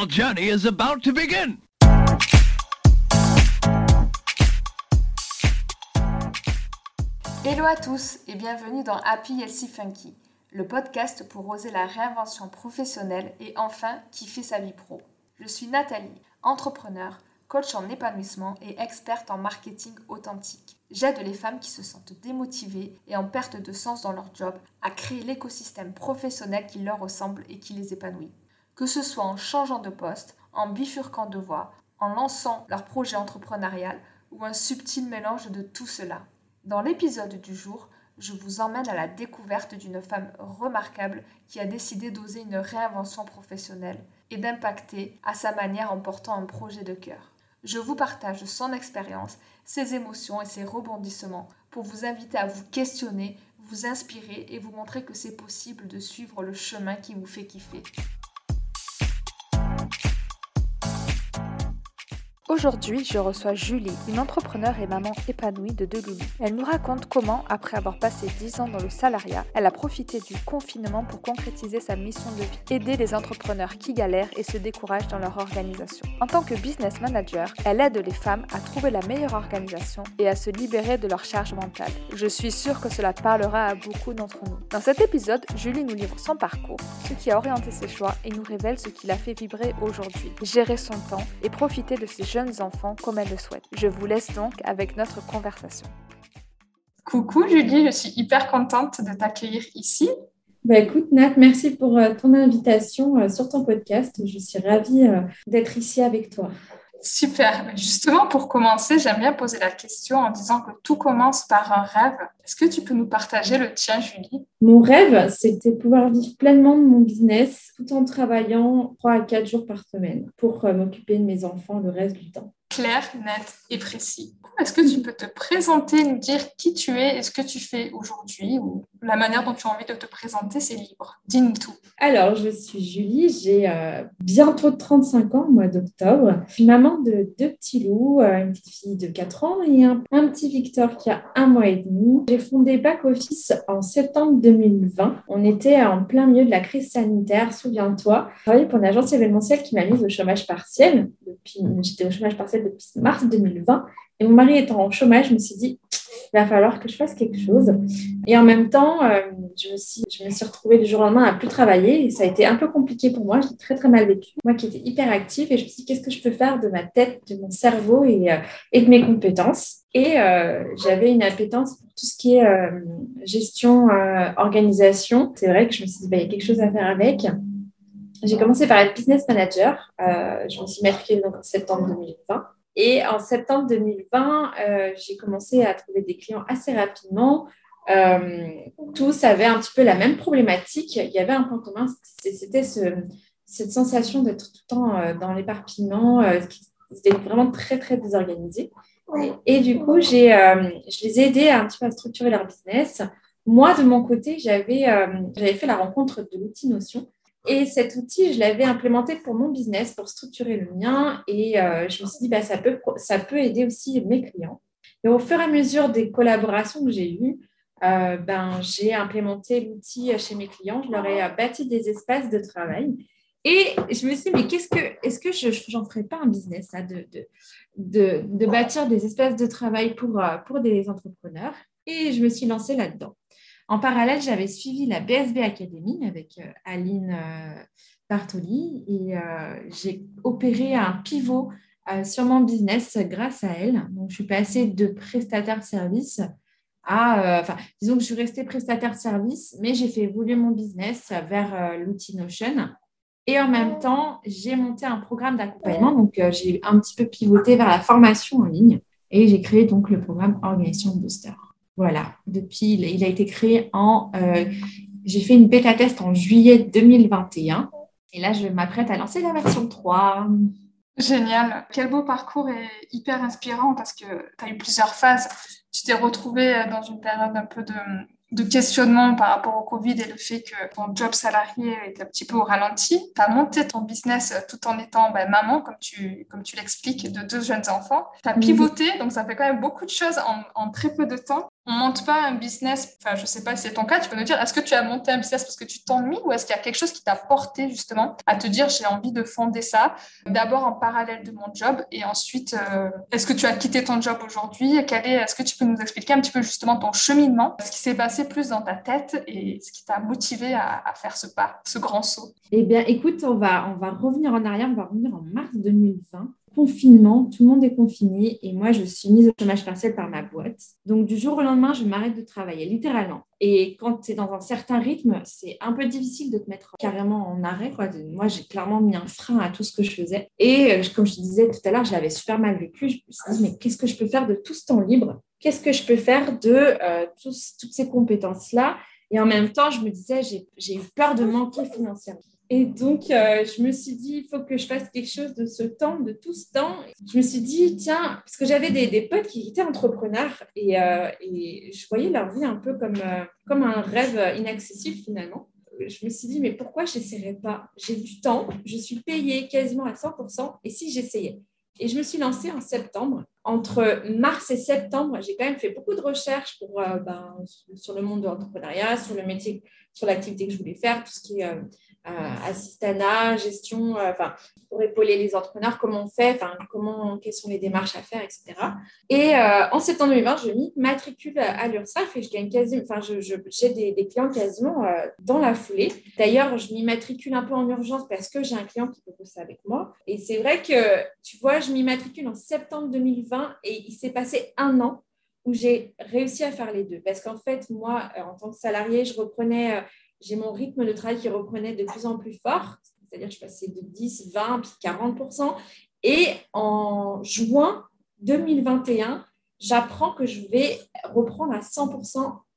Our journey is about to begin. Hello à tous et bienvenue dans Happy Healthy Funky, le podcast pour oser la réinvention professionnelle et enfin kiffer sa vie pro. Je suis Nathalie, entrepreneur, coach en épanouissement et experte en marketing authentique. J'aide les femmes qui se sentent démotivées et en perte de sens dans leur job à créer l'écosystème professionnel qui leur ressemble et qui les épanouit. Que ce soit en changeant de poste, en bifurquant de voie, en lançant leur projet entrepreneurial ou un subtil mélange de tout cela. Dans l'épisode du jour, je vous emmène à la découverte d'une femme remarquable qui a décidé d'oser une réinvention professionnelle et d'impacter à sa manière en portant un projet de cœur. Je vous partage son expérience, ses émotions et ses rebondissements pour vous inviter à vous questionner, vous inspirer et vous montrer que c'est possible de suivre le chemin qui vous fait kiffer. Aujourd'hui, je reçois Julie, une entrepreneure et maman épanouie de deux. Elle nous raconte comment, après avoir passé 10 ans dans le salariat, elle a profité du confinement pour concrétiser sa mission de vie, aider les entrepreneurs qui galèrent et se découragent dans leur organisation. En tant que business manager, elle aide les femmes à trouver la meilleure organisation et à se libérer de leur charge mentale. Je suis sûre que cela parlera à beaucoup d'entre nous. Dans cet épisode, Julie nous livre son parcours, ce qui a orienté ses choix et nous révèle ce qui l'a fait vibrer aujourd'hui. Gérer son temps et profiter de ses jeunes enfants comme elle le souhaite. Je vous laisse donc avec notre conversation. Coucou Julie, je suis hyper contente de t'accueillir ici. Bah écoute Nat, merci pour euh, ton invitation euh, sur ton podcast. Je suis ravie euh, d'être ici avec toi. Super. Justement, pour commencer, j'aime bien poser la question en disant que tout commence par un rêve. Est-ce que tu peux nous partager le tien, Julie? Mon rêve, c'était de pouvoir vivre pleinement de mon business tout en travaillant 3 à 4 jours par semaine pour m'occuper de mes enfants le reste du temps clair, net et précis. Est-ce que tu peux te présenter, nous dire qui tu es et ce que tu fais aujourd'hui ou la manière dont tu as envie de te présenter, c'est libre. Dis-nous tout. Alors, je suis Julie, j'ai euh, bientôt 35 ans mois d'octobre. Je suis maman de deux petits loups, euh, une petite fille de 4 ans et un, petit Victor qui a un mois et demi. J'ai fondé Back Office en septembre 2020. On était en plein milieu de la crise sanitaire, souviens-toi. Je travaillais pour une agence événementielle qui m'a mise au chômage partiel. J'étais au chômage partiel depuis mars 2020. Et mon mari étant en chômage, je me suis dit, il va falloir que je fasse quelque chose. Et en même temps, euh, je, me suis, je me suis retrouvée du jour au lendemain à plus travailler et ça a été un peu compliqué pour moi. J'ai très très mal vécu. Moi qui étais hyper active et je me suis dit, qu'est-ce que je peux faire de ma tête, de mon cerveau et, euh, et de mes compétences? Et euh, j'avais une appétence pour tout ce qui est gestion, organisation. C'est vrai que je me suis dit, bah, il y a quelque chose à faire avec. J'ai commencé par être business manager. je me suis matriculée en septembre 2020. Et en septembre 2020, euh, j'ai commencé à trouver des clients assez rapidement. Euh, tous avaient un petit peu la même problématique. Il y avait un point commun, c'était cette sensation d'être tout le temps euh, dans l'éparpillement. C'était vraiment très, très désorganisé. Et, du coup, j'ai, je les ai aidés un petit peu à structurer leur business. Moi, de mon côté, j'avais, j'avais fait la rencontre de l'outil Notion et cet outil, je l'avais implémenté pour mon business, pour structurer le mien. Et euh, je me suis dit, bah, ça, peut, ça peut aider aussi mes clients. Et au fur et à mesure des collaborations que j'ai eues, euh, ben, j'ai implémenté l'outil chez mes clients. Je leur ai bâti des espaces de travail. Et je me suis dit, mais qu'est-ce que, est-ce que je n'en ferais pas un business de, de, de, de, bâtir des espaces de travail pour, euh, pour des entrepreneurs? Et je me suis lancée là-dedans. En parallèle, j'avais suivi la BSB Academy avec euh, Aline euh, Bartoli et euh, j'ai opéré un pivot sur mon business grâce à elle. Donc, je suis passée de prestataire service à, enfin, disons que je suis restée prestataire service, mais j'ai fait évoluer mon business vers l'outil Notion. Et en même temps, j'ai monté un programme d'accompagnement. Donc, j'ai un petit peu pivoté vers la formation en ligne et j'ai créé donc le programme Organisation Booster. Voilà, depuis, il a été créé en. Euh, j'ai fait une bêta test en juillet 2021 et là, je m'apprête à lancer la version 3. Génial. Quel beau parcours et hyper inspirant parce que tu as eu plusieurs phases. Tu t'es retrouvée dans une période un peu de de questionnement par rapport au Covid et le fait que ton job salarié est un petit peu au ralenti. Tu as monté ton business tout en étant ben, maman, comme tu, comme tu l'expliques, de deux jeunes enfants. Tu as pivoté, donc ça fait quand même beaucoup de choses en, en très peu de temps on monte pas un business, enfin je sais pas si c'est ton cas, tu peux nous dire, est-ce que tu as monté un business parce que tu t'ennuies ou est-ce qu'il y a quelque chose qui t'a porté justement à te dire j'ai envie de fonder ça, d'abord en parallèle de mon job et ensuite euh, est-ce que tu as quitté ton job aujourd'hui? Est-ce que tu peux nous expliquer un petit peu justement ton cheminement, ce qui s'est passé plus dans ta tête et ce qui t'a motivé à, faire ce pas, ce grand saut Eh bien écoute, on va, on va revenir en arrière, on va revenir en mars 2020 confinement, tout le monde est confiné et moi, je suis mise au chômage partiel par ma boîte. Donc, du jour au lendemain, je m'arrête de travailler, littéralement. Et quand tu es dans un certain rythme, c'est un peu difficile de te mettre carrément en arrêt. Quoi. Moi, j'ai clairement mis un frein à tout ce que je faisais. Et euh, comme je te disais tout à l'heure, j'avais super mal vécu. Je me suis dit, mais qu'est-ce que je peux faire de tout ce temps libre Qu'est-ce que je peux faire de euh, toutes ces compétences-là? Et en même temps, je me disais, j'ai eu peur de manquer financièrement. Et donc, euh, je me suis dit, il faut que je fasse quelque chose de ce temps, de tout ce temps. Je me suis dit, tiens, parce que j'avais des, potes qui étaient entrepreneurs et, euh, et, je voyais leur vie un peu comme, comme un rêve inaccessible finalement. Je me suis dit, mais pourquoi je n'essaierais pas? J'ai du temps, je suis payée quasiment à 100%, et si j'essayais? Et je me suis lancée en septembre. Entre mars et septembre, j'ai quand même fait beaucoup de recherches pour, ben, sur le monde de l'entrepreneuriat, sur le métier, sur l'activité que je voulais faire, tout ce qui est euh, assistana, gestion, euh, enfin, pour épauler les entrepreneurs, comment on fait, comment, quelles sont les démarches à faire, etc. Et euh, en septembre 2020, je m'immatricule à l'URSSAF et je j'ai je, des, des, clients quasiment dans la foulée. D'ailleurs, je m'immatricule un peu en urgence parce que j'ai un client qui peut bosser avec moi. Et c'est vrai que, tu vois, je m'immatricule en septembre 2020 et il s'est passé un an où j'ai réussi à faire les deux. Parce qu'en fait, moi, en tant que salarié, je reprenais j'ai mon rythme de travail qui reprenait de plus en plus fort, c'est-à-dire je passais de 10, 20, puis 40% Et en juin 2021, j'apprends que je vais reprendre à 100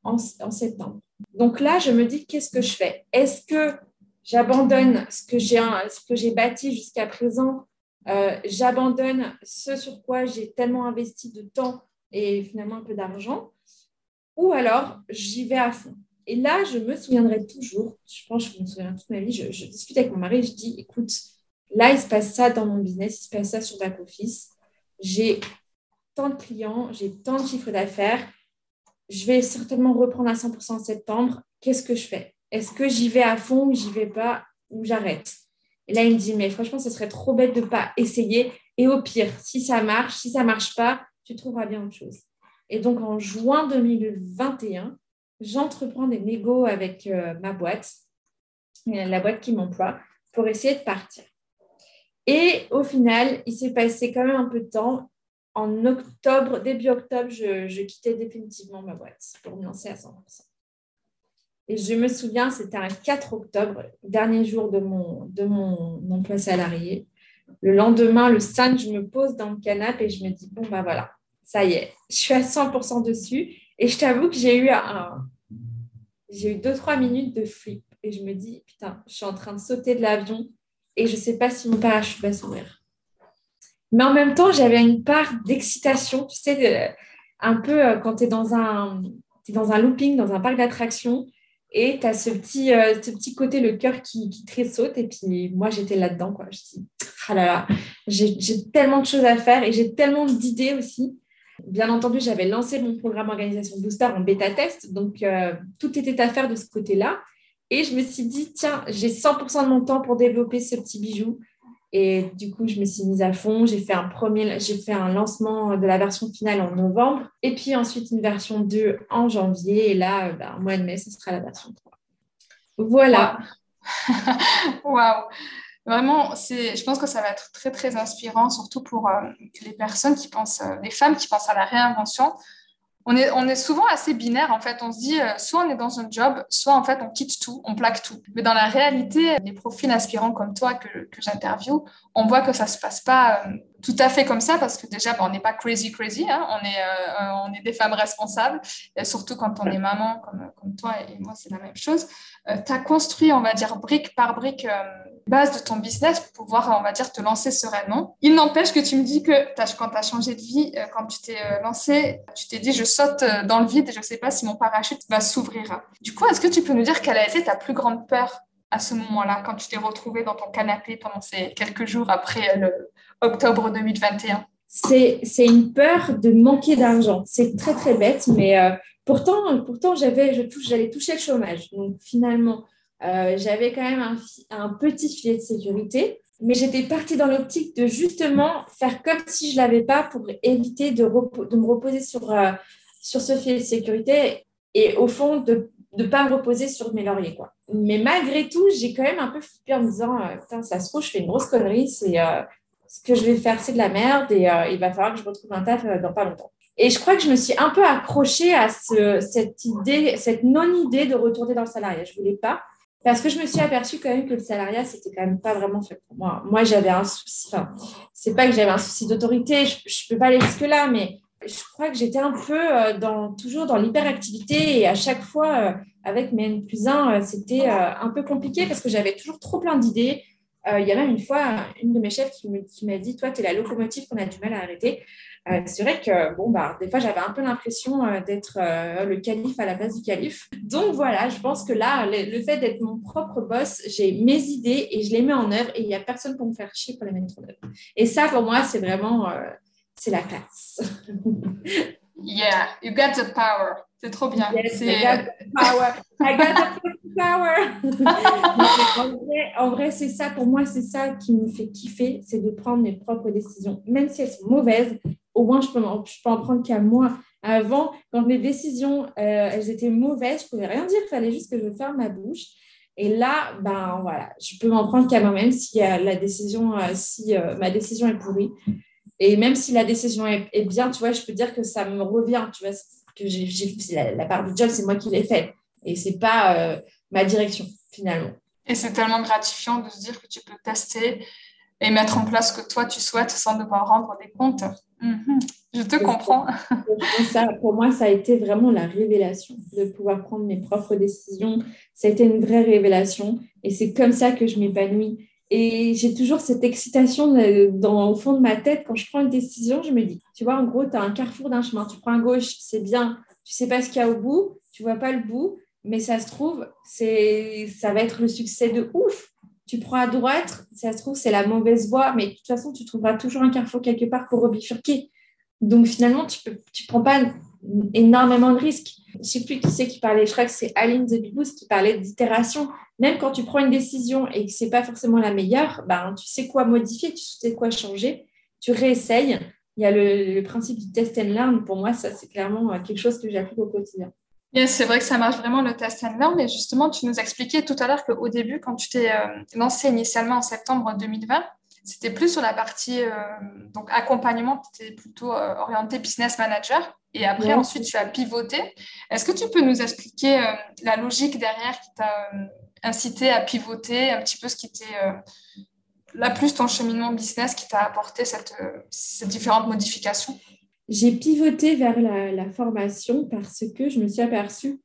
en, en septembre. Donc là, je me dis, qu'est-ce que je fais? Est-ce que j'abandonne ce que j'ai bâti jusqu'à présent euh, J'abandonne ce sur quoi j'ai tellement investi de temps et finalement un peu d'argent Ou alors, j'y vais à fond et là, je me souviendrai toujours, je pense que je me souviens toute ma vie, je, discute avec mon mari je dis, écoute, là, il se passe ça dans mon business, il se passe ça sur back office. J'ai tant de clients, j'ai tant de chiffres d'affaires. Je vais certainement reprendre à 100% en septembre. Qu'est-ce que je fais? Est-ce que j'y vais à fond ou j'y vais pas ou j'arrête? Et là, il me dit, mais franchement, ce serait trop bête de ne pas essayer. Et au pire, si ça marche, si ça ne marche pas, tu trouveras bien autre chose. Et donc, en juin 2021, j'entreprends des négos avec euh, ma boîte, euh, la boîte qui m'emploie, pour essayer de partir. Et au final, il s'est passé quand même un peu de temps. En octobre, début octobre, je, quittais définitivement ma boîte pour me lancer à 100%. Et je me souviens, c'était un 4 octobre, dernier jour de mon, de mon emploi salarié. Le lendemain, le 5, je me pose dans le canapé et je me dis, bon, ben voilà, ça y est, je suis à 100% dessus. Et je t'avoue que j'ai eu un, eu deux, trois minutes de flip et je me dis, putain, je suis en train de sauter de l'avion et je ne sais pas si mon parachute va s'ouvrir. Mais en même temps, j'avais une part d'excitation, tu sais, un peu euh, quand tu un, es dans un looping, dans un parc d'attractions et tu as ce petit, euh, ce petit côté, le cœur qui, qui tressaute. Et puis moi, j'étais là-dedans. Je dis, ah là là, j'ai tellement de choses à faire et j'ai tellement d'idées aussi. Bien entendu, j'avais lancé mon programme Organisation Booster en bêta test, donc euh, tout était à faire de ce côté-là. Et je me suis dit, tiens, j'ai 100% de mon temps pour développer ce petit bijou. Et du coup, je me suis mise à fond. J'ai fait un premier, j'ai fait un lancement de la version finale en novembre, et puis ensuite une version 2 en janvier. Et là, euh, bah, en mois de mai, ce sera la version 3. Voilà. Waouh Vraiment, c'est, je pense que ça va être très, très inspirant, surtout pour euh, les personnes qui pensent, euh, les femmes qui pensent à la réinvention. On est, on est souvent assez binaire, en fait. On se dit, euh, soit on est dans un job, soit en fait on quitte tout, on plaque tout. Mais dans la réalité, les profils inspirants comme toi que, que j'interviewe, on voit que ça se passe pas tout à fait comme ça parce que déjà, on n'est pas crazy, crazy. Hein. on, est, on est des femmes responsables, et surtout quand on est maman comme, comme toi et moi, c'est la même chose. tu as construit, on va dire, brique par brique base de ton business pour pouvoir, on va dire, te lancer sereinement. Il n'empêche que tu me dis que quand tu as changé de vie, euh, quand tu t'es euh, lancé, tu t'es dit, je saute euh, dans le vide et je ne sais pas si mon parachute va s'ouvrir. Du coup, est-ce que tu peux nous dire quelle a été ta plus grande peur à ce moment-là, quand tu t'es retrouvé dans ton canapé pendant ces quelques jours après le octobre 2021 c'est une peur de manquer d'argent. C'est très, très bête, mais pourtant, pourtant j'avais, j'allais toucher le chômage. Donc, finalement, euh, j'avais quand même un, petit filet de sécurité, mais j'étais partie dans l'optique de justement faire comme si je ne l'avais pas pour éviter de, me reposer sur, euh, sur ce filet de sécurité et au fond de ne pas me reposer sur mes lauriers. Quoi. Mais malgré tout, j'ai quand même un peu flippé en me disant euh, Putain, ça se trouve, je fais une grosse connerie, c'est, ce que je vais faire, c'est de la merde et il va falloir que je retrouve un taf dans pas longtemps. Et je crois que je me suis un peu accrochée à ce, cette idée, cette non-idée de retourner dans le salariat. Je ne voulais pas. Parce que je me suis aperçue quand même que le salariat, c'était quand même pas vraiment fait pour moi. Moi, j'avais un souci, enfin, c'est pas que j'avais un souci d'autorité, je, ne peux pas aller jusque-là, mais je crois que j'étais un peu euh, dans, toujours dans l'hyperactivité et à chaque fois, euh, avec mes N plus 1, euh, c'était un peu compliqué parce que j'avais toujours trop plein d'idées. Il y a même une fois, une de mes chefs qui m'a dit, toi, tu es la locomotive qu'on a du mal à arrêter. Euh, c'est vrai que bon, bah, des fois, j'avais un peu l'impression euh, d'être euh, le calife à la place du calife. Donc voilà, je pense que là, le, fait d'être mon propre boss, j'ai mes idées et je les mets en œuvre et il n'y a personne pour me faire chier pour les mettre en œuvre. Et ça, pour moi, c'est vraiment, c'est la classe. yeah, you got the power. C'est trop bien. Yes, I got the power. I got the power. en vrai, en vrai c'est ça, pour moi, c'est ça qui me fait kiffer, c'est de prendre mes propres décisions. Même si elles sont mauvaises, au moins, je peux, en, peux en prendre qu'à moi. Avant, quand mes décisions, euh, elles étaient mauvaises, je pouvais rien dire, il fallait juste que je ferme ma bouche. Et là, ben voilà, je peux m'en prendre qu'à moi-même si la décision, euh, si euh, ma décision est pourrie. Et même si la décision est, bien, tu vois, je peux dire que ça me revient, tu vois, que j'ai, la, la, part du job, c'est moi qui l'ai faite. Et c'est pas ma direction, finalement. Et c'est tellement gratifiant de se dire que tu peux tester et mettre en place ce que toi tu souhaites sans devoir rendre des comptes. Mhm. Je te comprends. Ça, pour moi, ça a été vraiment la révélation de pouvoir prendre mes propres décisions. Ça a été une vraie révélation et c'est comme ça que je m'épanouis. Et j'ai toujours cette excitation dans, au fond de ma tête quand je prends une décision. Je me dis, tu vois, en gros, tu as un carrefour d'un chemin. Tu prends à gauche, c'est bien. Tu sais pas ce qu'il y a au bout. Tu vois pas le bout. Mais ça se trouve, ça va être le succès de ouf tu prends à droite, ça se trouve, c'est la mauvaise voie, mais de toute façon, tu trouveras toujours un carrefour quelque part pour rebifurquer. Donc finalement, tu ne tu prends pas énormément de risques. Je ne sais plus qui c'est qui parlait, je crois que c'est Aline de qui parlait d'itération. Même quand tu prends une décision et que ce n'est pas forcément la meilleure, ben, tu sais quoi modifier, tu sais quoi changer, tu réessayes. Il y a le, le principe du test and learn. Pour moi, ça, c'est clairement quelque chose que j'applique au quotidien c'est vrai que ça marche vraiment le test and learn, mais justement, tu nous expliquais tout à l'heure qu'au début, quand tu t'es euh, lancé initialement en septembre 2020, c'était plus sur la partie euh, donc accompagnement, tu étais plutôt euh, orienté business manager. Et après, ensuite, tu as pivoté. Est-ce que tu peux nous expliquer la logique derrière qui t'a incité à pivoter, un petit peu ce qui était la plus ton cheminement business qui t'a apporté cette, ces différentes modifications? J'ai pivoté vers la, formation parce que je me suis aperçue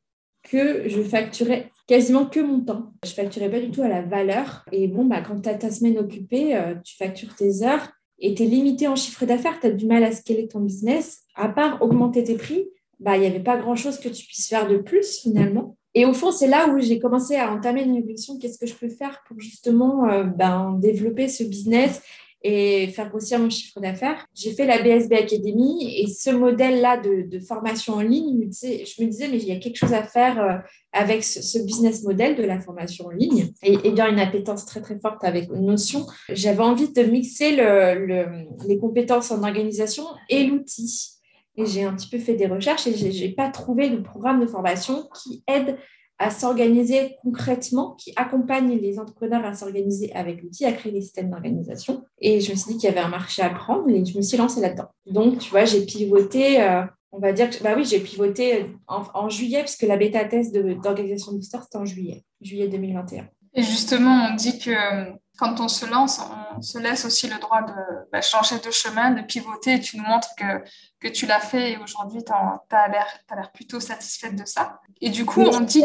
que je facturais quasiment que mon temps. Je facturais pas du tout à la valeur. Et bon, bah, quand tu as ta semaine occupée, euh, tu factures tes heures et tu es limité en chiffre d'affaires, tu as du mal à scaler ton business. À part augmenter tes prix, bah, il n'y avait pas grand-chose que tu puisses faire de plus finalement. Et au fond, c'est là où j'ai commencé à entamer une réflexion, qu'est-ce que je peux faire pour justement euh, ben, développer ce business et faire grossir mon chiffre d'affaires. J'ai fait la BSB Academy et ce modèle-là de, formation en ligne, je me disais, mais il y a quelque chose à faire euh, avec ce, business model de la formation en ligne et ayant une appétence très très forte avec Notion, j'avais envie de mixer les compétences en organisation et l'outil. Et j'ai un petit peu fait des recherches et je n'ai pas trouvé de programme de formation qui aide à s'organiser concrètement, qui accompagne les entrepreneurs à s'organiser avec l'outil, à créer des systèmes d'organisation. Et je me suis dit qu'il y avait un marché à prendre et je me suis lancée là-dedans. Donc, tu vois, j'ai pivoté, euh, on va dire que, bah oui, j'ai pivoté en, juillet, puisque la bêta test d'organisation du store, c'était en juillet, juillet 2021. Et justement, on dit que quand on se lance, on se laisse aussi le droit de bah, changer de chemin, de pivoter. Et tu nous montres que, que tu l'as fait et aujourd'hui, tu as, l'air plutôt satisfaite de ça. Et du coup, on dit.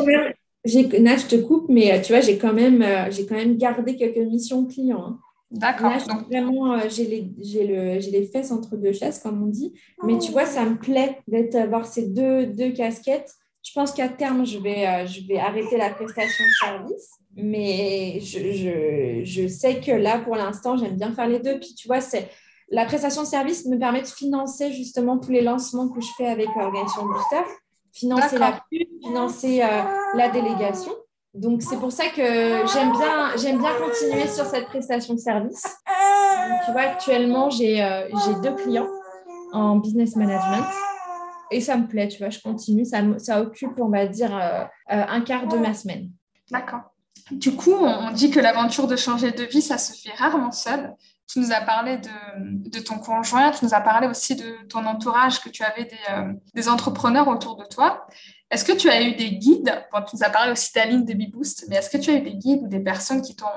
Là, je te coupe, mais tu vois, j'ai quand, même, j'ai quand même gardé quelques missions clients. Hein. D'accord. Là, Donc, vraiment, j'ai les, les, fesses entre deux chaises, comme on dit. Mais tu vois, ça me plaît d'avoir ces deux, deux casquettes. Je pense qu'à terme, je vais, je vais arrêter la prestation de service. Mais je, je, je sais que là, pour l'instant, j'aime bien faire les deux. Puis, tu vois, c'est la prestation de service me permet de financer justement tous les lancements que je fais avec l'organisation Booster, financer la pub, financer euh, la délégation. Donc, c'est pour ça que j'aime bien, j'aime bien continuer sur cette prestation de service. tu vois, actuellement, j'ai euh, deux clients en business management et ça me plaît, tu vois, je continue. Ça, ça occupe, on va dire, euh, un quart de ma semaine. D'accord. Du coup, on dit que l'aventure de changer de vie, ça se fait rarement seul. Tu nous as parlé de, ton conjoint, tu nous as parlé aussi de ton entourage, que tu avais des, euh, entrepreneurs autour de toi. Est-ce que tu as eu des guides? Tu nous as parlé aussi d'Aline de Beboost, mais est-ce que tu as eu des guides ou des personnes qui t'ont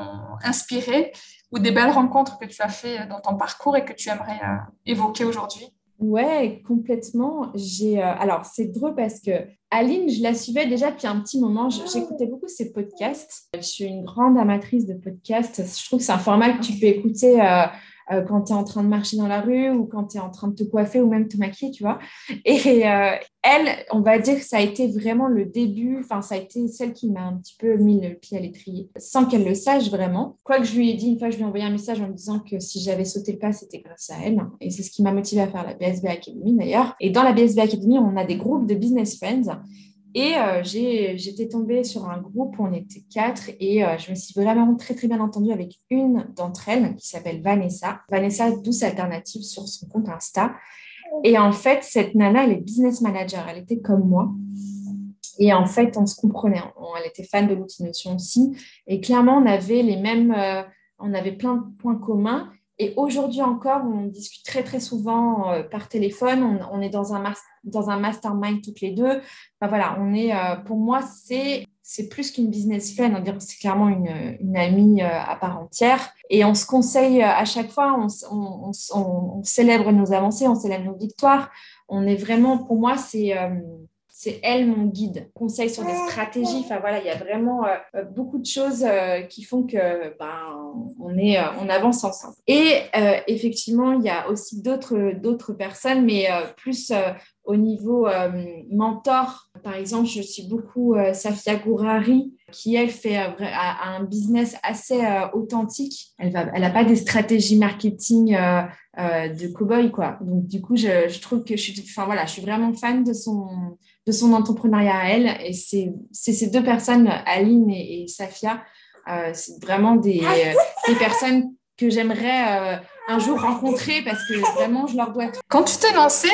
inspiré ou des belles rencontres que tu as fait dans ton parcours et que tu aimerais euh, évoquer aujourd'hui? Ouais, complètement. J'ai, euh, alors, c'est drôle parce que Aline, je la suivais déjà depuis un petit moment. J'écoutais beaucoup ses podcasts. Je suis une grande amatrice de podcasts. Je trouve que c'est un format que tu peux écouter euh, euh, quand tu es en train de marcher dans la rue ou quand tu es en train de te coiffer ou même te maquiller, tu vois. Et euh, elle, on va dire que ça a été vraiment le début, enfin, ça a été celle qui m'a un petit peu mis le pied à l'étrier, sans qu'elle le sache vraiment. Quoi que je lui ai dit, une fois, je lui ai envoyé un message en me disant que si j'avais sauté le pas, c'était grâce à elle. Et c'est ce qui m'a motivé à faire la BSB Academy d'ailleurs. Et dans la BSB Academy, on a des groupes de business friends et euh, j'étais tombée sur un groupe où on était quatre et euh, je me suis vraiment très très bien entendue avec une d'entre elles qui s'appelle Vanessa. Vanessa Douce Alternative sur son compte Insta. Et en fait, cette nana, elle est business manager. Elle était comme moi. Et en fait, on se comprenait. elle était fan de l'outil Notion aussi. Et clairement, on avait les mêmes, euh, on avait plein de points communs. Et aujourd'hui encore, on discute très très souvent euh, par téléphone. On, est dans un, dans un mastermind toutes les deux. Enfin, voilà, on est, euh, pour moi, c'est plus qu'une business friend, c'est clairement une, une amie euh, à part entière. Et on se conseille à chaque fois, on, on, célèbre nos avancées, on célèbre nos victoires. On est vraiment, pour moi, c'est c'est elle mon guide. Conseil sur des stratégies. Enfin voilà, il y a vraiment euh, beaucoup de choses euh, qui font que ben, on est, euh, on avance ensemble. Et effectivement, il y a aussi d'autres d'autres personnes, mais plus au niveau mentor. Par exemple, je suis beaucoup Safia Gourari qui elle fait un business assez authentique. Elle va, elle a pas des stratégies marketing de cowboy quoi. Donc du coup, je, je trouve que je suis, enfin voilà, je suis vraiment fan de son de son entrepreneuriat à elle. Et c'est ces deux personnes, Aline et, Safia, euh, c'est vraiment des, euh, des, personnes que j'aimerais euh, un jour rencontrer parce que vraiment, je leur dois tout. Quand tu t'es lancée,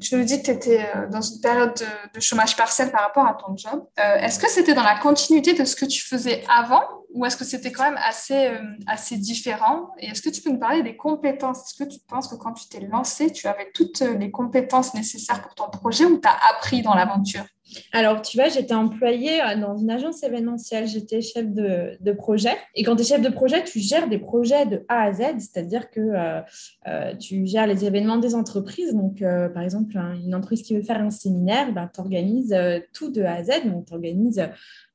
tu nous dis que tu étais dans une période de, de, chômage partiel par rapport à ton job. Est-ce que c'était dans la continuité de ce que tu faisais avant ou est-ce que c'était quand même assez, euh, assez différent? Et est-ce que tu peux nous parler des compétences? Est-ce que tu penses que quand tu t'es lancé, tu avais toutes les compétences nécessaires pour ton projet ou tu as appris dans l'aventure? Alors, tu vois, j'étais employée euh, dans une agence événementielle, j'étais chef de, de, projet. Et quand tu es chef de projet, tu gères des projets de A à Z, c'est-à-dire que euh, tu gères les événements des entreprises. Donc, par exemple, une entreprise qui veut faire un séminaire, ben, tu organises tout de A à Z. Donc, tu organises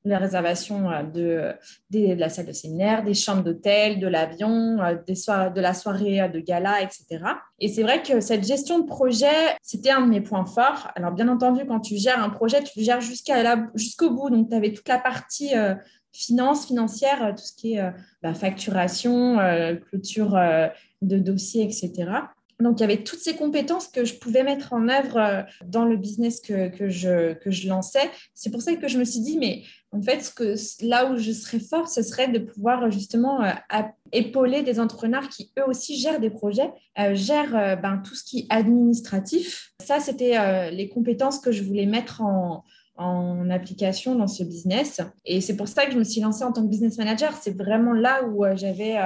les réservations euh, de, de, la salle de séminaire, des chambres d'hôtel, de l'avion, euh, de la soirée euh, de gala, etc. Et c'est vrai que cette gestion de projet, c'était un de mes points forts. Alors, bien entendu, quand tu gères un projet, tu le gères jusqu'au bout. Donc, tu avais toute la partie finance, financière, tout ce qui est bah, facturation, clôture de dossiers, etc. Donc, il y avait toutes ces compétences que je pouvais mettre en œuvre dans le business que, que, je, que je lançais. C'est pour ça que je me suis dit, mais en fait, ce que, là où je serais forte, ce serait de pouvoir justement euh, épauler des entrepreneurs qui, eux aussi, gèrent des projets, euh, gèrent euh, ben, tout ce qui est administratif. Ça, c'était les compétences que je voulais mettre en, application dans ce business. Et c'est pour ça que je me suis lancée en tant que business manager. C'est vraiment là où j'avais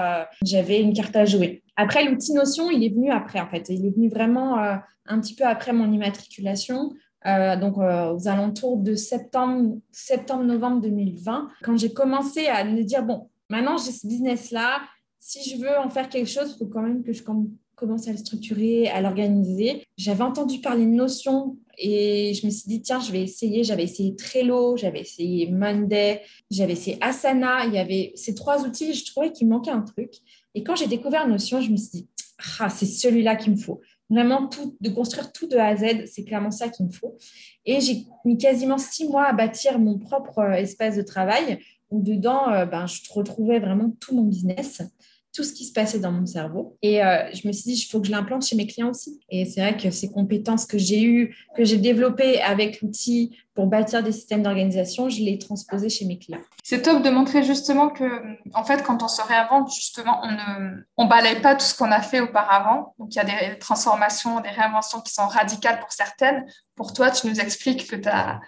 j'avais une carte à jouer. Après, l'outil Notion, il est venu après, en fait. Il est venu vraiment un petit peu après mon immatriculation. Euh, donc euh, aux alentours de septembre, septembre-novembre 2020, quand j'ai commencé à me dire, bon, maintenant j'ai ce business-là, si je veux en faire quelque chose, il faut quand même que je commence à le structurer, à l'organiser. J'avais entendu parler de Notion et je me suis dit, tiens, je vais essayer. J'avais essayé Trello, j'avais essayé Monday, j'avais essayé Asana. Il y avait ces trois outils, je trouvais qu'il manquait un truc. Et quand j'ai découvert Notion, je me suis dit, ah, c'est celui-là qu'il me faut. Vraiment, tout, de construire tout de A à Z, c'est clairement ça qu'il me faut. Et j'ai mis quasiment six mois à bâtir mon propre euh, espace de travail où dedans, euh, ben, je retrouvais vraiment tout mon business tout ce qui se passait dans mon cerveau. Et euh, je me suis dit, il faut que je l'implante chez mes clients aussi. Et c'est vrai que ces compétences que j'ai eues, que j'ai développées avec l'outil pour bâtir des systèmes d'organisation, je les transposées chez mes clients. C'est top de montrer justement que, en fait, quand on se réinvente, justement, on ne on balaye pas tout ce qu'on a fait auparavant. Donc, il y a des transformations, des réinventions qui sont radicales pour certaines. Pour toi, tu nous expliques que tu as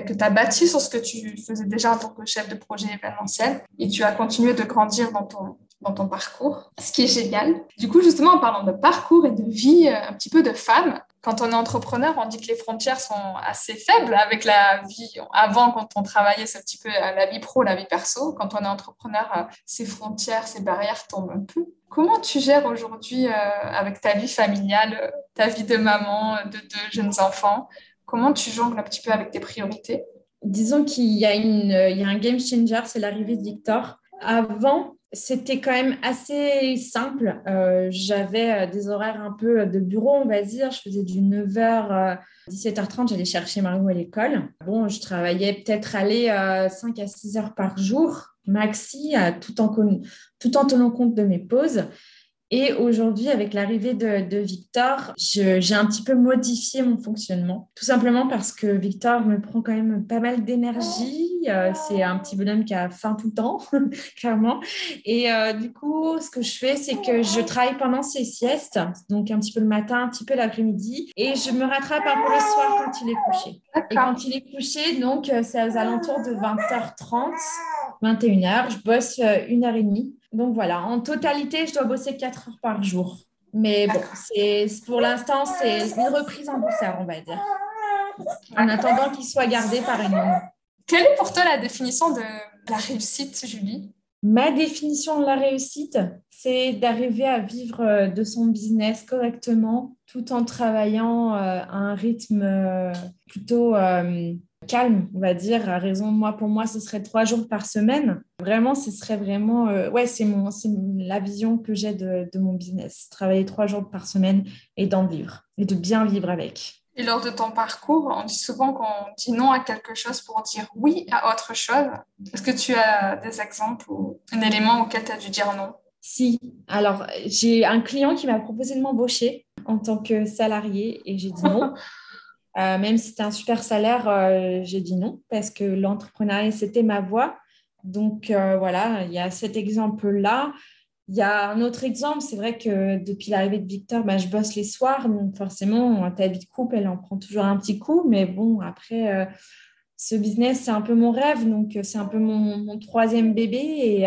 que tu as bâti sur ce que tu faisais déjà en tant que chef de projet événementiel et tu as continué de grandir dans ton, dans ton parcours, ce qui est génial. Du coup, justement, en parlant de parcours et de vie euh, un petit peu de femme, quand on est entrepreneur, on dit que les frontières sont assez faibles avec la vie. Avant, quand on travaillait, c'est un petit peu euh, la vie pro, la vie perso. Quand on est entrepreneur, euh, ces frontières, ces barrières tombent un peu. Comment tu gères aujourd'hui avec ta vie familiale, ta vie de maman, de deux jeunes enfants? Comment tu jongles un petit peu avec tes priorités? Disons qu'il y, y a un game changer, c'est l'arrivée de Victor. Avant, c'était quand même assez simple. Euh, j'avais euh, des horaires un peu de bureau, on va dire. Je faisais du 9h, à 17h30, j'allais chercher Margot à l'école. Bon, je travaillais peut-être aller 5 à 6 heures par jour, maxi, tout en, tout en tenant compte de mes pauses. Et aujourd'hui, avec l'arrivée de, Victor, j'ai un petit peu modifié mon fonctionnement. Tout simplement parce que Victor me prend quand même pas mal d'énergie. Euh, c'est un petit bonhomme qui a faim tout le temps, clairement. Et euh, du coup, ce que je fais, c'est que je travaille pendant ses siestes, donc un petit peu le matin, un petit peu l'après-midi. Et je me rattrape un peu le soir quand il est couché. Et quand il est couché, donc euh, c'est aux alentours de 20h30, 21h. Je bosse une heure et demie. Donc voilà, en totalité, je dois bosser 4 heures par jour. Mais bon, c'est, pour l'instant, c'est une reprise en douceur, on va dire. En attendant qu'il soit gardé par une Quelle est pour toi la définition de la réussite, Julie? Ma définition de la réussite, c'est d'arriver à vivre euh, de son business correctement tout en travaillant euh, à un rythme euh, plutôt calme, on va dire. À raison, moi, pour moi, ce serait trois jours par semaine. Vraiment, ce serait vraiment, euh, ouais, c'est mon, c'est la vision que j'ai de, de, mon business. Travailler trois jours par semaine et d'en vivre et de bien vivre avec. Et lors de ton parcours, on dit souvent qu'on dit non à quelque chose pour dire oui à autre chose. Est-ce que tu as des exemples ou un élément auquel tu as dû dire non? Si. Alors, j'ai un client qui m'a proposé de m'embaucher en tant que salarié et j'ai dit non. Euh, même si c'était un super salaire, euh, j'ai dit non parce que l'entrepreneuriat, c'était ma voie. Donc euh, voilà, il y a cet exemple-là. Il y a un autre exemple, c'est vrai que depuis l'arrivée de Victor, bah, je bosse les soirs, donc forcément, ta vie de couple, elle en prend toujours un petit coup. Mais bon, après, ce business, c'est un peu mon rêve, donc c'est un peu mon, troisième bébé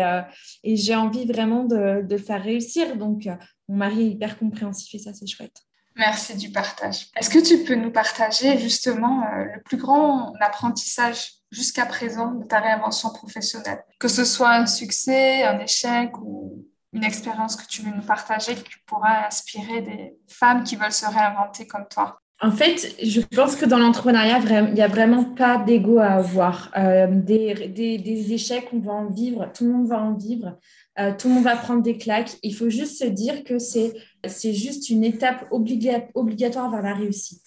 et, j'ai envie vraiment de, de, le faire réussir. Donc, mon mari est hyper compréhensif et ça, c'est chouette. Merci du partage. Est-ce que tu peux nous partager justement euh, le plus grand apprentissage jusqu'à présent de ta réinvention professionnelle? Que ce soit un succès, un échec ou une expérience que tu veux nous partager qui pourra inspirer des femmes qui veulent se réinventer comme toi? En fait, je pense que dans l'entrepreneuriat, il n'y a vraiment pas d'ego à avoir. Euh, des, échecs, on va en vivre, tout le monde va en vivre. Euh, tout le monde va prendre des claques. Il faut juste se dire que c'est, c'est juste une étape obligatoire vers la réussite.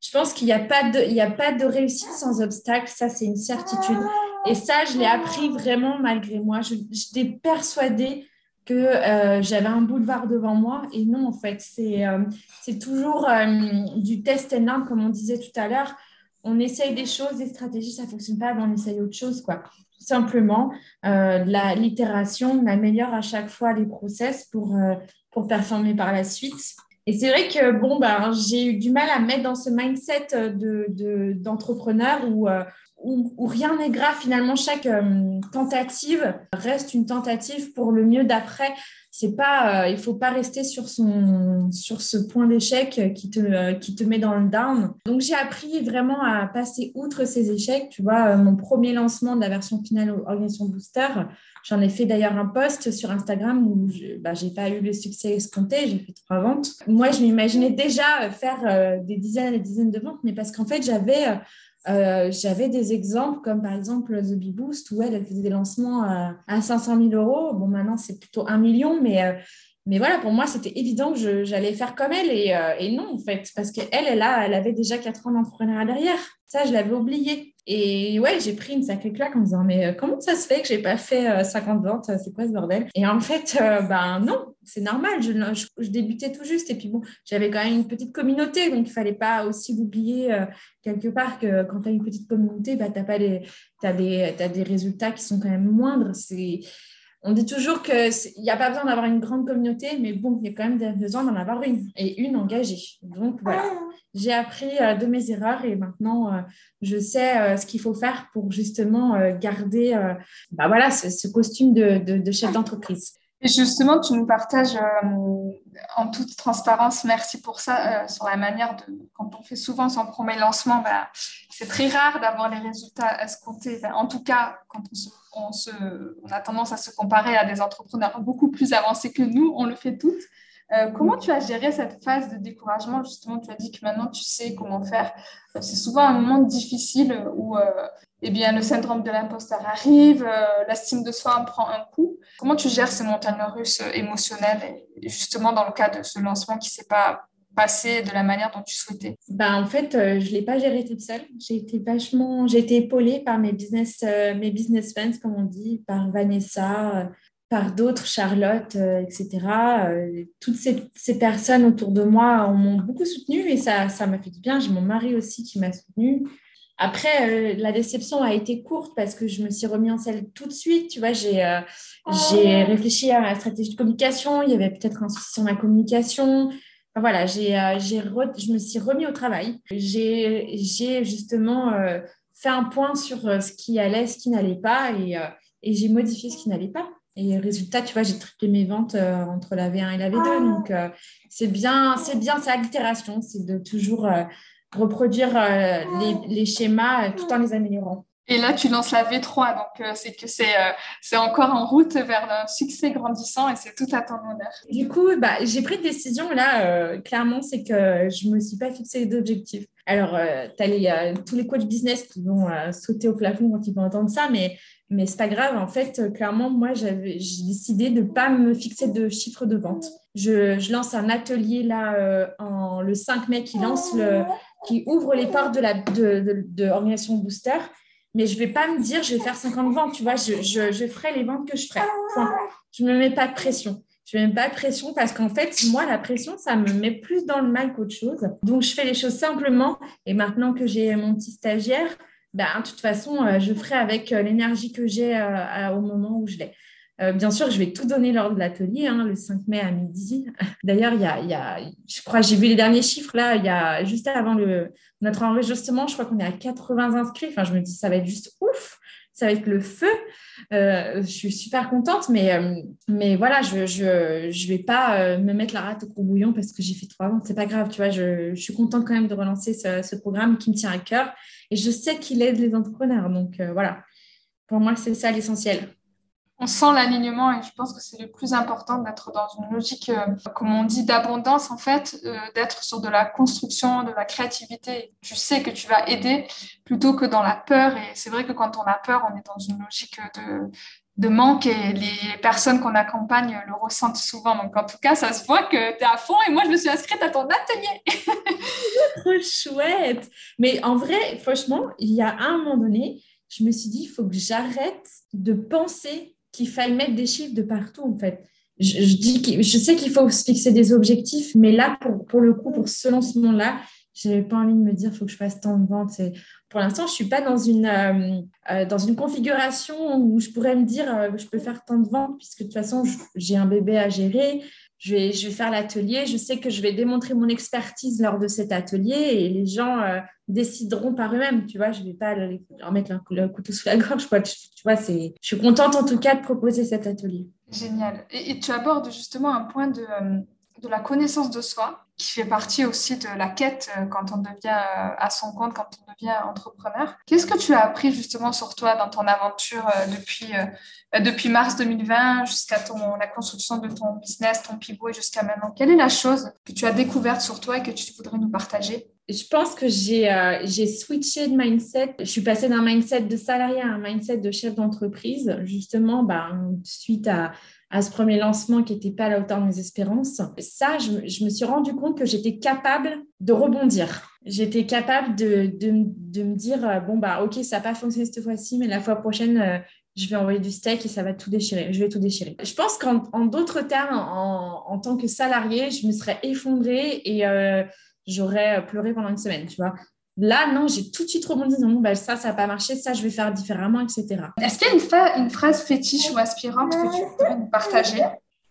Je pense qu'il n'y a, pas de, il a pas de réussite sans obstacle, ça c'est une certitude. Et ça, je l'ai appris vraiment malgré moi. Je, j'étais persuadée que euh, j'avais un boulevard devant moi. Et non, en fait, c'est, euh, toujours du test énorme, comme on disait tout à l'heure. On essaye des choses, des stratégies, ça ne fonctionne pas, on essaye autre chose. Quoi simplement, euh, la l'itération améliore à chaque fois les process pour, euh, pour performer par la suite. Et c'est vrai que bon, ben, j'ai eu du mal à mettre dans ce mindset de, d'entrepreneur où, euh, où, rien n'est grave. Finalement, chaque tentative reste une tentative pour le mieux d'après c'est pas, il faut pas rester sur, son, sur ce point d'échec qui te, qui te met dans le down. Donc, j'ai appris vraiment à passer outre ces échecs. Tu vois, mon premier lancement de la version finale Organisation Booster, j'en ai fait d'ailleurs un post sur Instagram où je bah, j'ai pas eu le succès escompté, j'ai fait trois ventes. Moi, je m'imaginais déjà faire des dizaines et des dizaines de ventes, mais parce qu'en fait, j'avais euh, des exemples comme par exemple The Bee Boost où elle, faisait des lancements à, 500 000 euros. Bon, maintenant c'est plutôt un million, mais, euh, voilà, pour moi c'était évident que j'allais faire comme elle et, euh, et, non en fait, parce qu'elle, elle, elle avait déjà 4 ans d'entrepreneuriat derrière. Ça, je l'avais oublié. Et ouais, j'ai pris une sacrée claque en me disant, mais euh, comment ça se fait que j'ai pas fait 50 euh, ventes C'est quoi ce bordel? Et en fait, euh, ben non, c'est normal. Je, débutais tout juste. Et puis bon, j'avais quand même une petite communauté. Donc, il fallait pas aussi l'oublier quelque part que quand tu as une petite communauté, bah, tu as, as des résultats qui sont quand même moindres. C'est on dit toujours qu'il n'y a pas besoin d'avoir une grande communauté, mais bon, il y a quand même besoin d'en avoir une et une engagée. Donc voilà, j'ai appris euh, de mes erreurs et maintenant euh, je sais euh, ce qu'il faut faire pour justement garder bah voilà, ce, costume de, chef d'entreprise. Justement, tu nous partages en toute transparence, merci pour ça, sur la manière de, quand on fait souvent son premier lancement, bah, c'est très rare d'avoir les résultats escomptés. en tout cas, quand on se on, a tendance à se comparer à des entrepreneurs beaucoup plus avancés que nous, on le fait toutes. Euh, comment tu as géré cette phase de découragement Justement, tu as dit que maintenant tu sais comment faire. Euh, c'est souvent un moment difficile où euh, eh bien, le syndrome de l'imposteur arrive, l'estime de soi en prend un coup. Comment tu gères ces montagnes russes émotionnelles, justement dans le cas de ce lancement qui ne s'est pas passé de la manière dont tu souhaitais? Ben, En fait, euh, je ne l'ai pas géré toute seule. J'ai été vachement, j'ai été épaulée par mes business, euh, mes business friends, comme on dit, par Vanessa, euh, par d'autres, Charlotte, etc. toutes ces, ces, personnes autour de moi m'ont beaucoup soutenue et ça, ça m'a fait du bien. J'ai mon mari aussi qui m'a soutenue. Après, la déception a été courte parce que je me suis remis en selle tout de suite. Tu vois, j'ai j'ai réfléchi à ma stratégie de communication. Il y avait peut-être un souci sur ma communication voilà, j'ai, euh, je me suis remis au travail. J'ai, justement euh, fait un point sur euh, ce qui allait, ce qui n'allait pas et, j'ai modifié ce qui n'allait pas. Et résultat, tu vois, j'ai triplé mes ventes entre la V1 et la V2. Donc, c'est bien, c'est bien, c'est allitération, c'est de toujours reproduire les, les, schémas tout en les améliorant. Et là, tu lances la V3, donc euh, c'est que c'est euh, c'est encore en route vers un succès grandissant et c'est tout à ton honneur. Du coup, bah, j'ai pris une décision là, euh, clairement, c'est que je ne me suis pas fixé d'objectifs. Alors, tu as tous les coachs business qui vont sauter au plafond quand ils vont entendre ça, mais, mais c'est pas grave. En fait, clairement, moi, j'ai décidé de ne pas me fixer de chiffre de vente. Je, lance un atelier là en, le 5 mai qui, lance le, qui ouvre les portes de, la, Booster mais je ne vais pas me dire je vais faire 50 ventes, tu vois, je, ferai les ventes que je ferai. Je ne me mets pas de pression. Je ne me mets pas de pression parce qu'en fait, moi, la pression, ça me met plus dans le mal qu'autre chose. Donc, je fais les choses simplement. Et maintenant que j'ai mon petit stagiaire, ben, de toute façon, euh, je ferai avec euh, l'énergie que j'ai euh, au moment où je l'ai. bien sûr, je vais tout donner lors de l'atelier, hein, le 5 mai à midi. D'ailleurs, il y a, je crois, j'ai vu les derniers chiffres là, il y a juste avant le, notre enregistrement, je crois qu'on est à 80 inscrits. Enfin, je me dis, ça va être juste ouf, ça va être le feu. Euh, je suis super contente, mais, euh, voilà, je ne vais pas euh, me mettre la rate au courbouillon parce que j'ai fait trois ventes. C'est pas grave, tu vois. Je, suis contente quand même de relancer ce, ce, programme qui me tient à cœur et je sais qu'il aide les entrepreneurs. Donc voilà, pour moi, c'est ça l'essentiel on sent l'alignement et je pense que c'est le plus important d'être dans une logique, euh, comme on dit, d'abondance en fait, euh, d'être sur de la construction, de la créativité. Tu sais que tu vas aider plutôt que dans la peur. Et c'est vrai que quand on a peur, on est dans une logique de, de manque et les personnes qu'on accompagne le ressentent souvent. Donc en tout cas, ça se voit que tu es à fond et moi, je me suis inscrite à ton atelier. Trop chouette. Mais en vrai, franchement, il y a un moment donné, je me suis dit, il faut que j'arrête de penser qu'il faille mettre des chiffres de partout, en fait. Je, dis je sais qu'il faut se fixer des objectifs, mais là, pour, pour le coup, pour ce lancement-là, je n'avais pas envie de me dire il faut que je fasse tant de ventes. Pour l'instant, je ne suis pas dans une, euh, euh, dans une configuration où je pourrais me dire euh, je peux faire tant de ventes, puisque de toute façon, j'ai un bébé à gérer. Je vais, faire l'atelier. Je sais que je vais démontrer mon expertise lors de cet atelier et les gens décideront par eux-mêmes. Tu vois, je ne vais pas leur mettre le, couteau sous la gorge. Tu, vois, je suis contente en tout cas de proposer cet atelier. Génial. Et, tu abordes justement un point de, euh, de la connaissance de soi qui fait partie aussi de la quête euh, quand on devient euh, à son compte, quand on devient entrepreneur. Qu'est-ce que tu as appris justement sur toi dans ton aventure euh, depuis, depuis mars 2020 jusqu'à la construction de ton business, ton pivot et jusqu'à maintenant? Quelle est la chose que tu as découverte sur toi et que tu voudrais nous partager? Je pense que j'ai j'ai switché de mindset. Je suis passée d'un mindset de salarié à un mindset de chef d'entreprise, justement, bah, suite à, à ce premier lancement qui n'était pas à la hauteur de mes espérances. Ça, je, me suis rendu compte que j'étais capable de rebondir. J'étais capable de, de, me dire, euh, bon, bah, ok, ça n'a pas fonctionné cette fois-ci, mais la fois prochaine, euh, je vais envoyer du steak et ça va tout déchirer. Je vais tout déchirer. Je pense qu'en d'autres termes, en, tant que salarié, je me serais effondrée et euh, j'aurais pleuré pendant une semaine, tu vois. Là, non, j'ai tout de suite rebondi. Non, bah, ça, ça n'a pas marché, ça, je vais faire différemment, etc. Est-ce qu'il y a une, phrase fétiche ou aspirante que tu voudrais nous partager?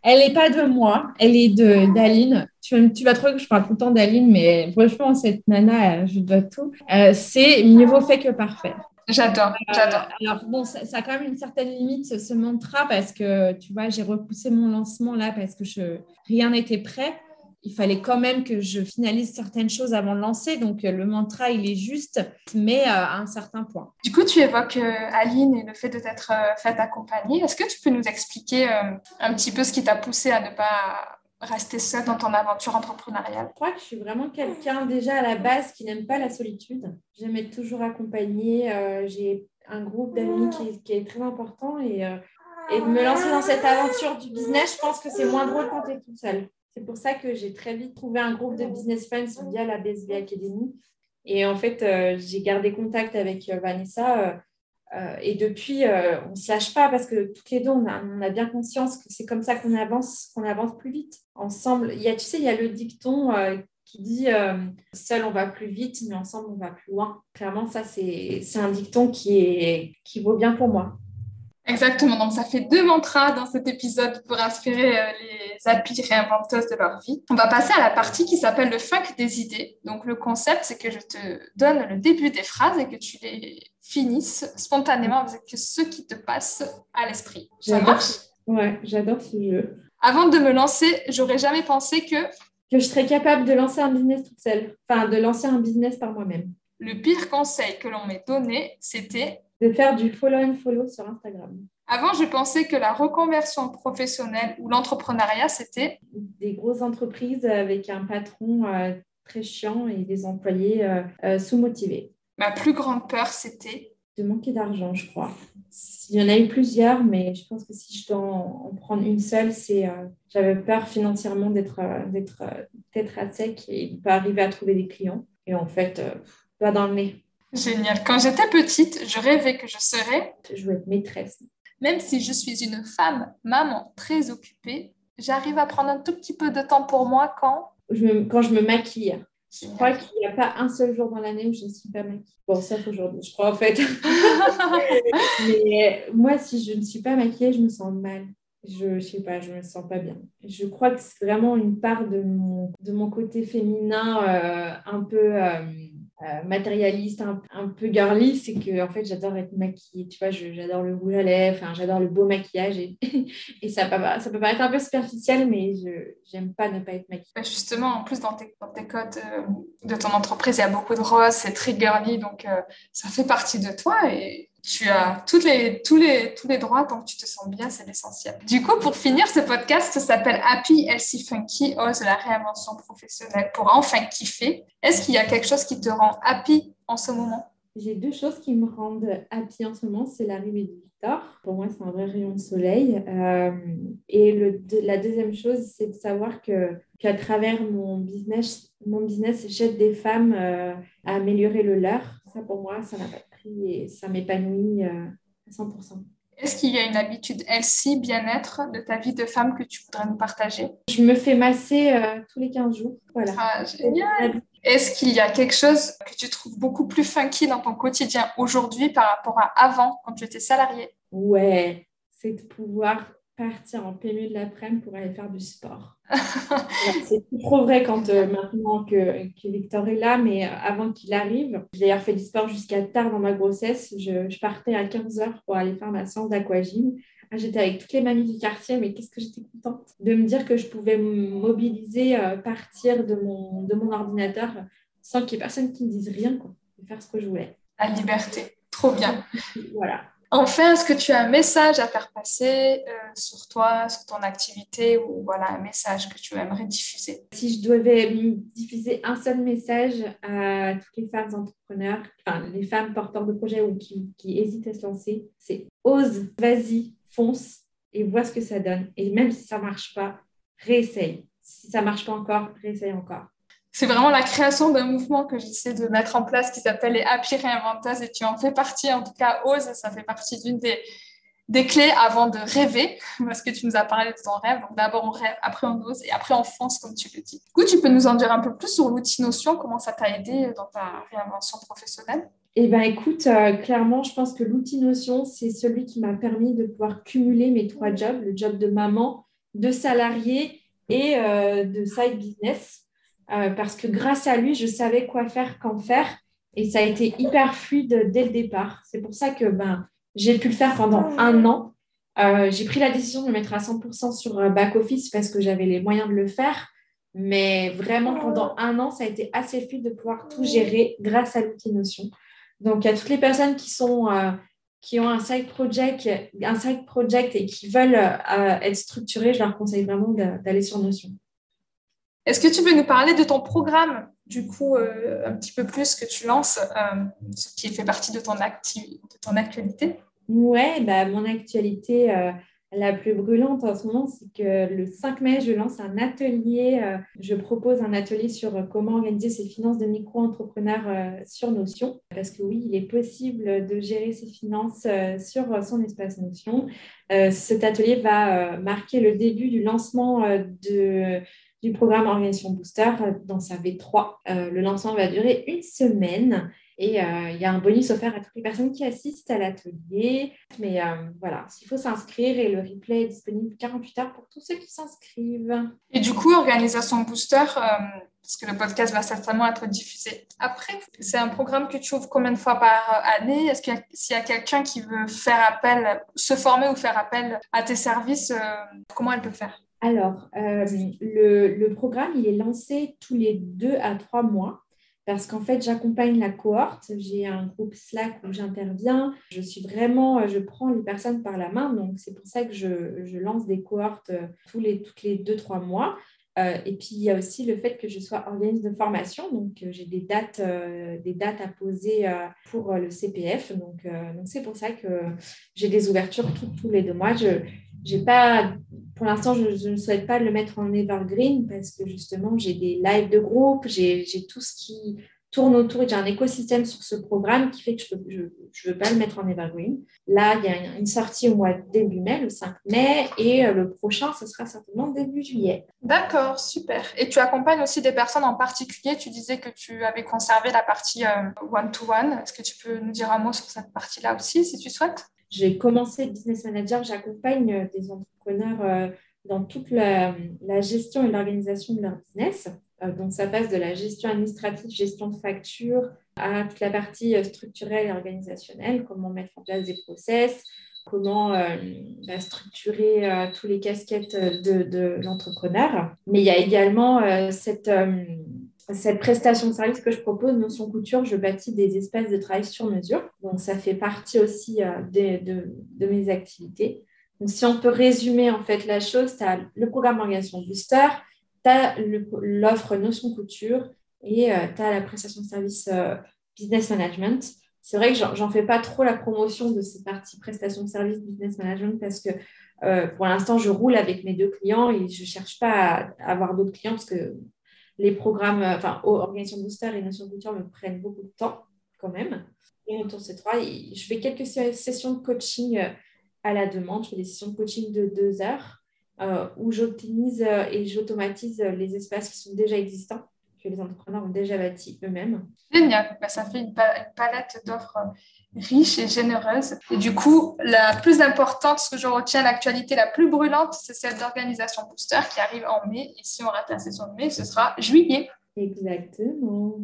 Elle n'est pas de moi, elle est de d'Aline. Tu, tu, vas trouver que je parle tout le temps d'Aline, mais franchement, cette nana, je dois tout. Euh, c'est mieux vaut fait que parfait. J'adore, euh, j'adore. alors, bon, ça, a quand même une certaine limite, ce, ce mantra, parce que, tu vois, j'ai repoussé mon lancement là parce que je, rien n'était prêt il fallait quand même que je finalise certaines choses avant de lancer. Donc, euh, le mantra, il est juste, mais euh, à un certain point. Du coup, tu évoques euh, Aline et le fait de t'être faite accompagner. Est-ce que tu peux nous expliquer un petit peu ce qui t'a poussé à ne pas rester seule dans ton aventure entrepreneuriale? Je crois que je suis vraiment quelqu'un déjà à la base qui n'aime pas la solitude. J'aime être toujours accompagnée. J'ai un groupe d'amis qui, est très important et, et me lancer dans cette aventure du business, je pense que c'est moins drôle quand tu es toute seule. C'est pour ça que j'ai très vite trouvé un groupe de business friends via la BSB Academy. Et en fait, euh, j'ai gardé contact avec euh, Vanessa. Euh, et depuis, on ne se pas parce que toutes les deux, on a, bien conscience que c'est comme ça qu'on avance, qu'on avance plus vite. Ensemble, il y a, tu sais, il y a le dicton qui dit seul on va plus vite, mais ensemble on va plus loin. Clairement, ça, c'est un dicton qui vaut bien pour moi. Exactement. Donc, ça fait deux mantras dans cet épisode pour inspirer euh, les happy réinventeuses de leur vie. On va passer à la partie qui s'appelle le funk des idées. Donc, le concept, c'est que je te donne le début des phrases et que tu les finisses spontanément avec ce qui te passe à l'esprit. Ça marche? Ouais, j'adore ce jeu. Avant de me lancer, j'aurais jamais pensé que... Que je serais capable de lancer un business toute seule. Enfin, de lancer un business par moi-même. Le pire conseil que l'on m'ait donné, c'était de faire du follow and follow sur Instagram. Avant, je pensais que la reconversion professionnelle ou l'entrepreneuriat, c'était des grosses entreprises avec un patron euh, très chiant et des employés euh, euh, sous-motivés. Ma plus grande peur, c'était de manquer d'argent, je crois. Il y en a eu plusieurs, mais je pense que si je dois en, prendre une seule, c'est j'avais peur financièrement d'être d'être d'être à sec et de ne pas arriver à trouver des clients. Et en fait, pas dans le nez. Génial. Quand j'étais petite, je rêvais que je serais. Je veux être maîtresse. Même si je suis une femme, maman très occupée, j'arrive à prendre un tout petit peu de temps pour moi quand je Quand je me maquille. Je crois qu'il n'y a pas un seul jour dans l'année où je ne suis pas maquillée. Bon, sauf aujourd'hui, je crois en fait. Mais moi, si je ne suis pas maquillée, je me sens mal. Je ne sais pas, je ne me sens pas bien. Je crois que c'est vraiment une part de mon, de mon côté féminin euh, un peu. Euh, euh, matérialiste, un, peu girly, c'est que en fait j'adore être maquillée, tu vois, j'adore le rouge à lèvres, j'adore le beau maquillage et, et ça, peut, ça peut paraître un peu superficiel, mais j'aime pas ne pas être maquillée. Bah, justement, en plus dans tes, dans tes codes euh, de ton entreprise, il y a beaucoup de roses, c'est très girly, donc euh, ça fait partie de toi tu as toutes les, tous, les, tous les droits que tu te sens bien, c'est l'essentiel. Du coup, pour finir, ce podcast s'appelle Happy Healthy Funky, ose la réinvention professionnelle pour enfin kiffer. Est-ce qu'il y a quelque chose qui te rend happy en ce moment? J'ai deux choses qui me rendent happy en ce moment, c'est l'arrivée de Victor. Pour moi, c'est un vrai rayon de soleil. Euh, et le, la deuxième chose, c'est de savoir que qu'à travers mon business, mon business, j'aide des femmes euh, à améliorer le leur. Ça, pour moi, ça n'a pas et ça m'épanouit euh, à 100%. Est-ce qu'il y a une habitude healthy, bien-être de ta vie de femme que tu voudrais nous partager? Je me fais masser euh, tous les 15 jours. Voilà. Ah, génial. Est-ce qu'il y a quelque chose que tu trouves beaucoup plus funky dans ton quotidien aujourd'hui par rapport à avant, quand tu étais salariée? Ouais, c'est de pouvoir partir en milieu de l'après-midi pour aller faire du sport. c'est trop vrai quand euh, maintenant que, que, Victor est là, mais euh, avant qu'il arrive, j'ai d'ailleurs fait du sport jusqu'à tard dans ma grossesse. Je, je partais à 15 heures pour aller faire ma séance d'aquagym Ah, j'étais avec toutes les mamies du quartier, mais qu'est-ce que j'étais contente de me dire que je pouvais me mobiliser, euh, partir de mon, de mon ordinateur sans qu'il y ait personne qui me dise rien, quoi, de faire ce que je voulais. La liberté, trop bien. voilà. Enfin, est-ce que tu as un message à faire passer euh, sur toi, sur ton activité ou voilà un message que tu aimerais diffuser? Si je devais diffuser un seul message à toutes les femmes entrepreneurs, enfin les femmes porteurs de projets ou qui, qui hésitent à se lancer, c'est ose, vas-y, fonce et vois ce que ça donne. Et même si ça ne marche pas, réessaye. Si ça ne marche pas encore, réessaye encore c'est vraiment la création d'un mouvement que j'essaie de mettre en place qui s'appelle les Happy Réinventeuses et tu en fais partie, en tout cas, ose, ça fait partie d'une des, des clés avant de rêver, parce que tu nous as parlé de ton rêve. Donc d'abord on rêve, après on ose et après on fonce, comme tu le dis. Du coup, tu peux nous en dire un peu plus sur l'outil Notion, comment ça t'a aidé dans ta réinvention professionnelle? Eh bien, écoute, euh, clairement, je pense que l'outil Notion, c'est celui qui m'a permis de pouvoir cumuler mes trois jobs, le job de maman, de salarié et euh, de side business. Euh, parce que grâce à lui, je savais quoi faire, quand faire. Et ça a été hyper fluide dès le départ. C'est pour ça que ben, j'ai pu le faire pendant un an. Euh, j'ai pris la décision de me mettre à 100% sur euh, back-office parce que j'avais les moyens de le faire. Mais vraiment, pendant un an, ça a été assez fluide de pouvoir tout gérer grâce à l'outil Notion. Donc, à toutes les personnes qui, sont, qui ont un side, project, un side project et qui veulent être structurées, je leur conseille vraiment d'aller sur Notion. Est-ce que tu peux nous parler de ton programme, du coup, euh, un petit peu plus que tu lances, euh, ce qui fait partie de ton, de ton actualité? Ouais, bah, mon actualité euh, la plus brûlante en ce moment, c'est que le 5 mai, je lance un atelier. je propose un atelier sur comment organiser ses finances de micro-entrepreneur sur Notion. Parce que oui, il est possible de gérer ses finances sur son espace Notion. cet atelier va marquer le début du lancement de du programme Organisation Booster dans sa V3. Euh, le lancement va durer une semaine et euh, il y a un bonus offert à toutes les personnes qui assistent à l'atelier. Mais euh, voilà, il faut s'inscrire et le replay est disponible 48 heures pour tous ceux qui s'inscrivent. Et du coup, Organisation Booster, parce que le podcast va certainement être diffusé après, c'est un programme que tu ouvres combien de fois par année? Est-ce qu'il y a, quelqu'un qui veut faire appel, se former ou faire appel à tes services, comment elle peut faire? Alors, euh, le, programme, il est lancé tous les deux à trois mois parce qu'en fait, j'accompagne la cohorte. J'ai un groupe Slack où j'interviens. Je suis vraiment, euh, je prends les personnes par la main. Donc, c'est pour ça que je, lance des cohortes euh, tous les, toutes les deux, trois mois. et puis, il y a aussi le fait que je sois organisme de formation. Donc, j'ai des dates, des dates à poser pour le CPF. Donc, c'est pour ça que j'ai des ouvertures tous les deux mois. Je, j'ai pas, pour l'instant, je, ne souhaite pas le mettre en evergreen parce que justement, j'ai des lives de groupe, j'ai tout ce qui tourne autour. J'ai un écosystème sur ce programme qui fait que je ne veux pas le mettre en evergreen. Là, il y a une sortie au mois début mai, le 5 mai, et euh, le prochain, ce sera certainement début juillet. D'accord, super. Et tu accompagnes aussi des personnes en particulier? Tu disais que tu avais conservé la partie one to -one. Est-ce que tu peux nous dire un mot sur cette partie-là aussi, si tu souhaites? J'ai commencé business manager, j'accompagne euh, des entrepreneurs euh, dans toute la, gestion et l'organisation de leur business. Euh, donc, ça passe de la gestion administrative, gestion de factures, à toute la partie structurelle et organisationnelle, comment mettre en place des process, comment bah, structurer tous les casquettes de l'entrepreneur. Mais il y a également cette cette prestation de service que je propose, Notion Couture, je bâtis des espaces de travail sur mesure. Donc, ça fait partie aussi euh, de, mes activités. Donc, si on peut résumer en fait la chose, tu as le programme Organisation Booster, tu as l'offre Notion Couture et euh, tu as la prestation de service euh, Business Management. C'est vrai que j'en fais pas trop la promotion de cette partie prestation de service Business Management parce que pour l'instant, je roule avec mes deux clients et je cherche pas à avoir d'autres clients parce que les programmes, euh, enfin, Organisation Booster et Notion Culture me prennent beaucoup de temps quand même. Et autour de ces trois, je fais quelques sessions de coaching euh, à la demande. Je fais des sessions de coaching de deux heures euh, où j'optimise et j'automatise les espaces qui sont déjà existants, que les entrepreneurs ont déjà bâtis eux-mêmes. Génial, bah, ça fait une, palette d'offres riche et généreuse. Et du coup, la plus importante, ce que je retiens, l'actualité la plus brûlante, c'est celle d'Organisation Booster qui arrive en mai. Et si on rate la saison de mai, ce sera juillet. Exactement.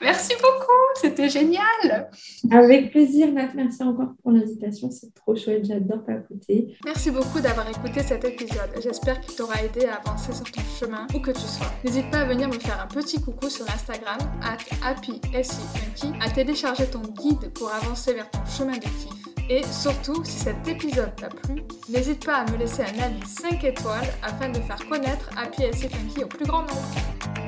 Merci beaucoup, c'était génial. Avec plaisir, Nat. Merci encore pour l'invitation. C'est trop chouette, j'adore papoter. Merci beaucoup d'avoir écouté cet épisode. J'espère qu'il t'aura aidé à avancer sur ton chemin, où que tu sois. N'hésite pas à venir me faire un petit coucou sur Instagram, at à télécharger ton guide pour avancer vers ton chemin de kiff. Et surtout, si cet épisode t'a plu, n'hésite pas à me laisser un avis 5 étoiles afin de faire connaître Happy SC Funky au plus grand nombre.